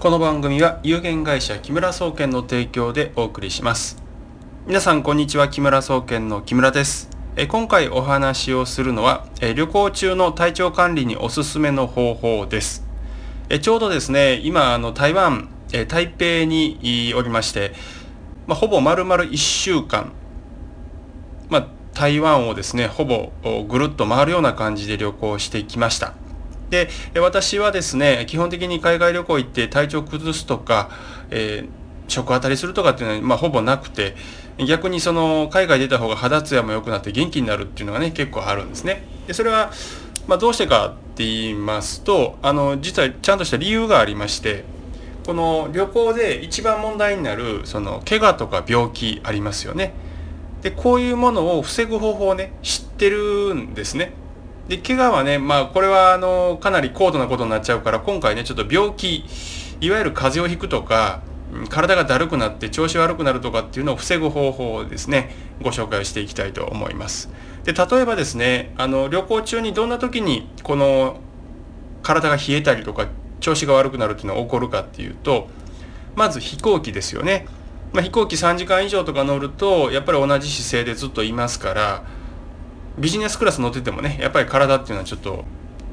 この番組は有限会社木村総研の提供でお送りします。皆さんこんにちは木村総研の木村です。え今回お話をするのはえ旅行中の体調管理におすすめの方法です。えちょうどですね今あの台湾え台北におりまして、まあ、ほぼ丸々1週間、まあ、台湾をですねほぼぐるっと回るような感じで旅行してきました。で私はですね基本的に海外旅行行って体調崩すとか、えー、食当たりするとかっていうのは、まあ、ほぼなくて逆にその海外出た方が肌ツヤも良くなって元気になるっていうのがね結構あるんですね。でそれは、まあ、どうしてかって言いますとあの実はちゃんとした理由がありましてこの旅行で一番問題になるその怪我とか病気ありますよね。でこういうものを防ぐ方法をね知ってるんですね。で怪我はねまあこれはあのかなり高度なことになっちゃうから今回ねちょっと病気いわゆる風邪をひくとか体がだるくなって調子悪くなるとかっていうのを防ぐ方法をですねご紹介をしていきたいと思います。で例えばですねあの旅行中にどんな時にこの体が冷えたりとか調子が悪くなるっていうのは起こるかっていうとまず飛行機ですよね。まあ、飛行機3時間以上とか乗るとやっぱり同じ姿勢でずっといますからビジネスクラス乗っててもねやっぱり体っていうのはちょっと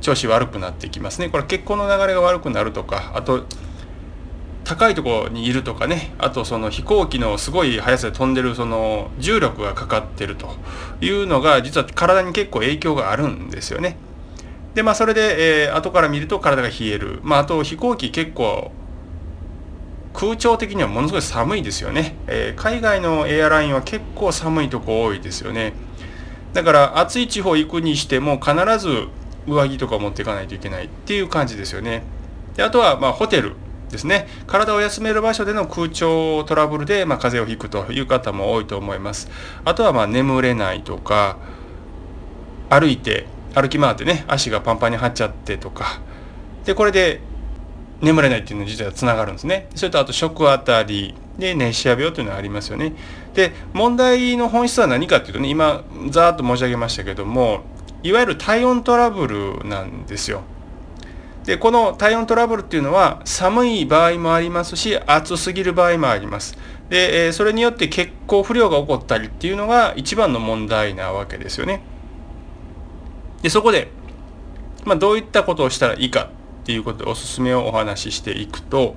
調子悪くなってきますねこれ血行の流れが悪くなるとかあと高いところにいるとかねあとその飛行機のすごい速さで飛んでるその重力がかかってるというのが実は体に結構影響があるんですよね。でまあそれで、えー、後から見ると体が冷える。まああと飛行機結構空調的にはものすごい寒いですよね、えー、海外のエアラインは結構寒いとこ多いですよね。だから暑い地方行くにしても必ず上着とか持っていかないといけないっていう感じですよね。であとはまあホテルですね体を休める場所での空調トラブルでまあ風邪をひくという方も多いと思います。あとはまあ眠れないとか歩いて歩き回ってね足がパンパンに張っちゃってとかでこれで眠れないっていうの実はつながるんですね。それとあと食あたりで熱射病というのはありますよね。で問題の本質は何かっていうとね今ざーっと申し上げましたけどもいわゆる体温トラブルなんですよ。でこの体温トラブルっていうのは寒い場合もありますし暑すぎる場合もあります。でそれによって血行不良が起こったりっていうのが一番の問題なわけですよね。でそこで、まあ、どういったことをしたらいいかっていうことでおすすめをお話ししていくと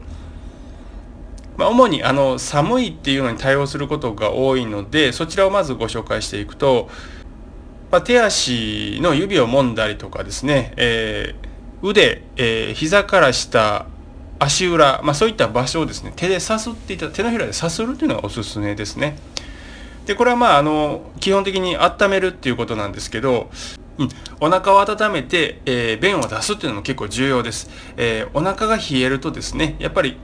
まあ、主にあの寒いっていうのに対応することが多いのでそちらをまずご紹介していくと、まあ、手足の指を揉んだりとかですね、えー、腕、えー、膝から下足裏、まあ、そういった場所をですね手でさすっていた手のひらでさするっていうのがおすすめですね。でこれはまああの基本的に温めるっていうことなんですけど、うん、お腹を温めて、えー、便を出すっていうのも結構重要です、えー、お腹が冷えるとですねやっぱり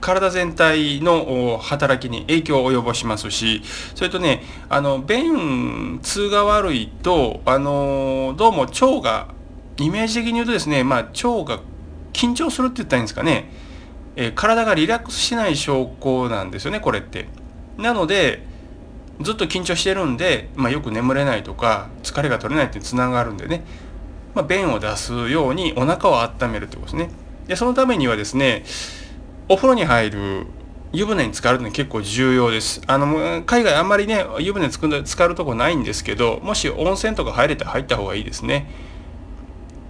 体全体の働きに影響を及ぼしますしそれとねあの便通が悪いとあのどうも腸がイメージ的に言うとですね、まあ、腸が緊張するって言ったらいいんですかね、えー、体がリラックスしない証拠なんですよねこれって。なのでずっと緊張してるんで、まあ、よく眠れないとか疲れが取れないってつながるんでね、まあ、便を出すようにお腹を温めるってことですね。でそのためにはですねお風呂に入る湯船に浸かるの結構重要です。あの海外あんまりね湯船つく浸かるとこないんですけどもし温泉とか入れたら入った方がいいですね。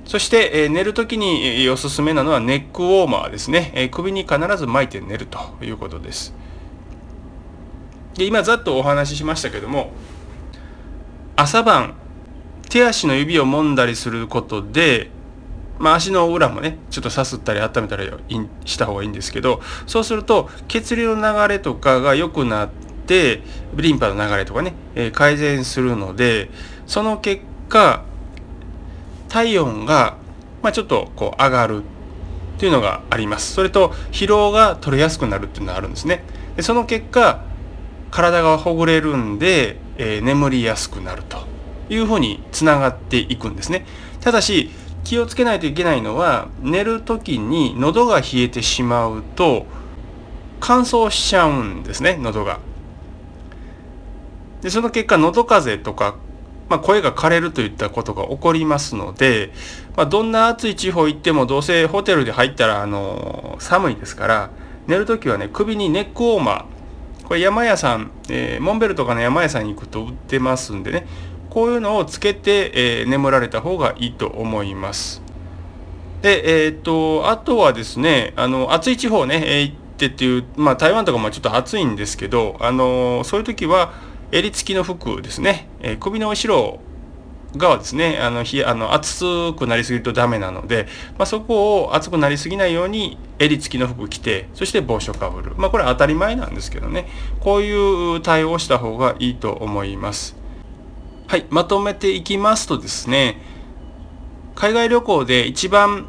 そして、えー、寝る時に、おすすめなのはネックウォーマーですね、えー、首に必ず巻いて寝るということです。で今ざっとお話ししましたけども朝晩手足の指を揉んだりすることでまあ、足の裏もねちょっとさすったり温めたりした方がいいんですけどそうすると血流の流れとかが良くなってリンパの流れとかね、え、改善するのでその結果体温が、まあ、ちょっとこう上がるっていうのがあります。それと疲労が取れやすくなるっていうのがあるんですね。でその結果体がほぐれるんで、えー、眠りやすくなるというふうにつながっていくんですね。ただし気をつけないといけないのは寝る時に喉が冷えてしまうと乾燥しちゃうんですね喉が。でその結果喉風邪とかまあ、声が枯れるといったことが起こりますので、まあ、どんな暑い地方行ってもどうせホテルで入ったらあの寒いですから寝る時はね首にネックウォーマーこれ山屋さん、えー、モンベルとかの山屋さんに行くと売ってますんでねこういうのをつけて、えー、眠られた方がいいと思います。で、えー、っと、あとはですね、あの、暑い地方ね、え、行ってっていう、まあ台湾とかもちょっと暑いんですけど、あの、そういう時は、襟付きの服ですね、え、首の後ろ側ですね、あの、あの暑くなりすぎるとダメなので、まあ、そこを暑くなりすぎないように襟付きの服着て、そして帽子をかぶる。まあ、これは当たり前なんですけどね、こういう対応をした方がいいと思います。はい、まとめていきますとですね、海外旅行で一番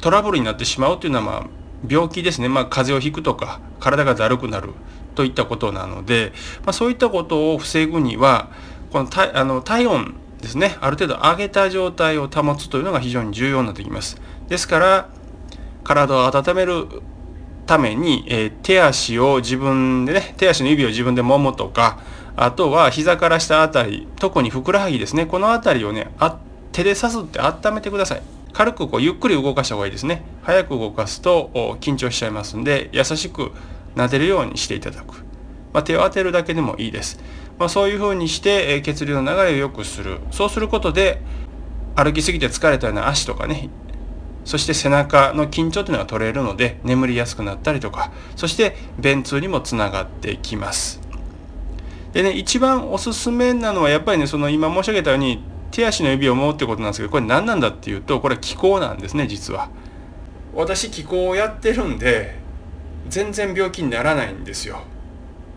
トラブルになってしまうというのは、まあ、病気ですね、まあ、風邪をひくとか体がだるくなるといったことなので、まあ、そういったことを防ぐにはこの体あの体温ですねある程度上げた状態を保つというのが非常に重要になってきます。ですから体を温めるために、えー、手足を自分でね手足の指を自分で揉むとかあとは膝から下あたり特にふくらはぎですね。この辺りをねあ手でさすって温めてください。軽くこうゆっくり動かした方がいいですね。早く動かすと緊張しちゃいますんで優しく撫でるようにしていただく、まあ、手を当てるだけでもいいです、まあ、そういうふうにしてえ血流の流れを良くする。そうすることで歩きすぎて疲れたような足とかね。そして背中の緊張というのが取れるので眠りやすくなったりとか。そして便通にもつながってきます。でね一番おすすめなのはやっぱりねその今申し上げたように手足の指を揉うってことなんですけどこれ何なんだっていうとこれ気候なんですね実は。私気候をやってるんで全然病気にならないんですよ。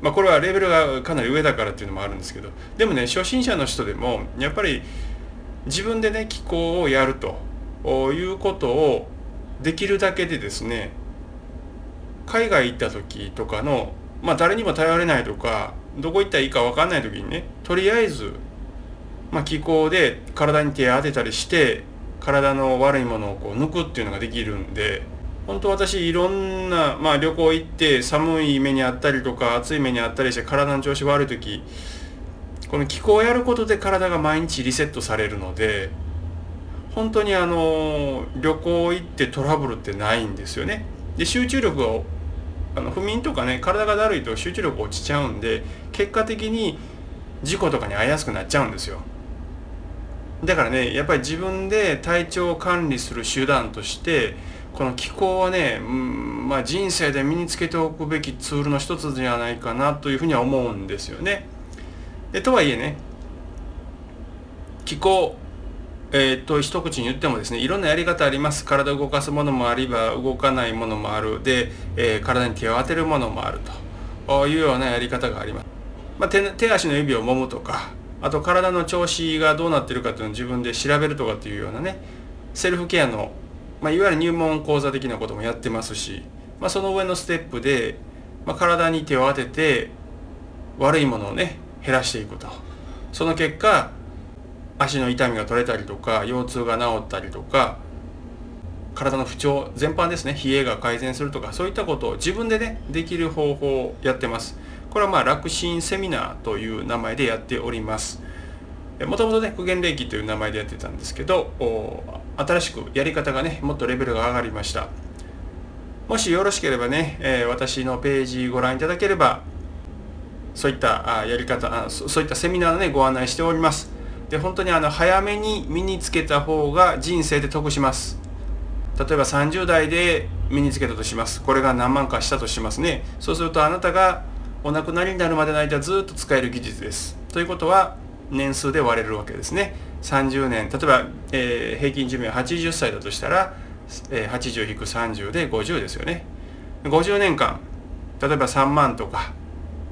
まあこれはレベルがかなり上だからっていうのもあるんですけどでもね初心者の人でもやっぱり自分でね気候をやるということをできるだけでですね海外行った時とかのまあ誰にも頼れないとかどこ行ったらいいか分かんない時にねとりあえずまあ、気候で体に手当てたりして体の悪いものをこう抜くっていうのができるんで本当私いろんな、まあ、旅行行って寒い目にあったりとか暑い目にあったりして体の調子悪い時この気候をやることで体が毎日リセットされるので本当にあの旅行行ってトラブルってないんですよね。で集中力をあの不眠とかね体がだるいと集中力落ちちゃうんで結果的に事故とかに遭いやすくなっちゃうんですよ。だからねやっぱり自分で体調を管理する手段としてこの気候はね、うんまあ、人生で身につけておくべきツールの一つじゃないかなというふうには思うんですよね。でとはいえね気候えー、と一口に言ってもですねいろんなやり方あります。体を動かすものもありば動かないものもある。で、えー、体に手を当てるものもあると。いうようなやり方があります、まあ、手手足の指を揉むとかあと体の調子がどうなってるかっていうのを自分で調べるとかっていうようなねセルフケアの、まあ、いわゆる入門講座的なこともやってますし、まあ、その上のステップで、まあ、体に手を当てて悪いものをね減らしていくと。その結果足の痛みが取れたりとか腰痛が治ったりとか体の不調全般ですね。冷えが改善するとかそういったことを自分でねできる方法をやってます。これはまあ楽心セミナーという名前でやっております。もともとね苦言霊気という名前でやってたんですけど新しくやり方がねもっとレベルが上がりました。もしよろしければね、え、私のページご覧いただければそういったやり方そういったセミナーのねご案内しております。で本当にあの早めに身につけた方が人生で得します。例えば30代で身につけたとします。これが何万かしたとしますね。そうするとあなたがお亡くなりになるまでの間ずっと使える技術です。ということは年数で割れるわけですね。30年。例えば、えー、平均寿命80歳だとしたら、えー、80-30で50ですよね。50年間。例えば3万とか、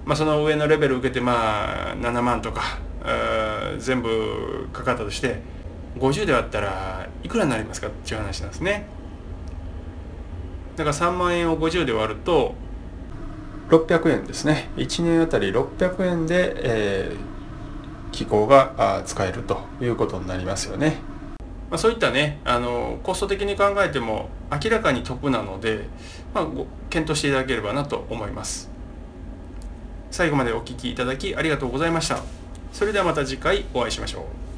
まあ、その上のレベル受けてまあ7万とか。全部かかったとして50で割ったらいくらになりますかっていう話なんですね。だから3万円を50で割ると600円ですね。1年あたり600円で、えー、機構が使えるということになりますよね、まあ、そういったねあのコスト的に考えても明らかに得なので、まあ、検討していただければなと思います。最後までお聴きいただきありがとうございました。それではまた次回お会いしましょう。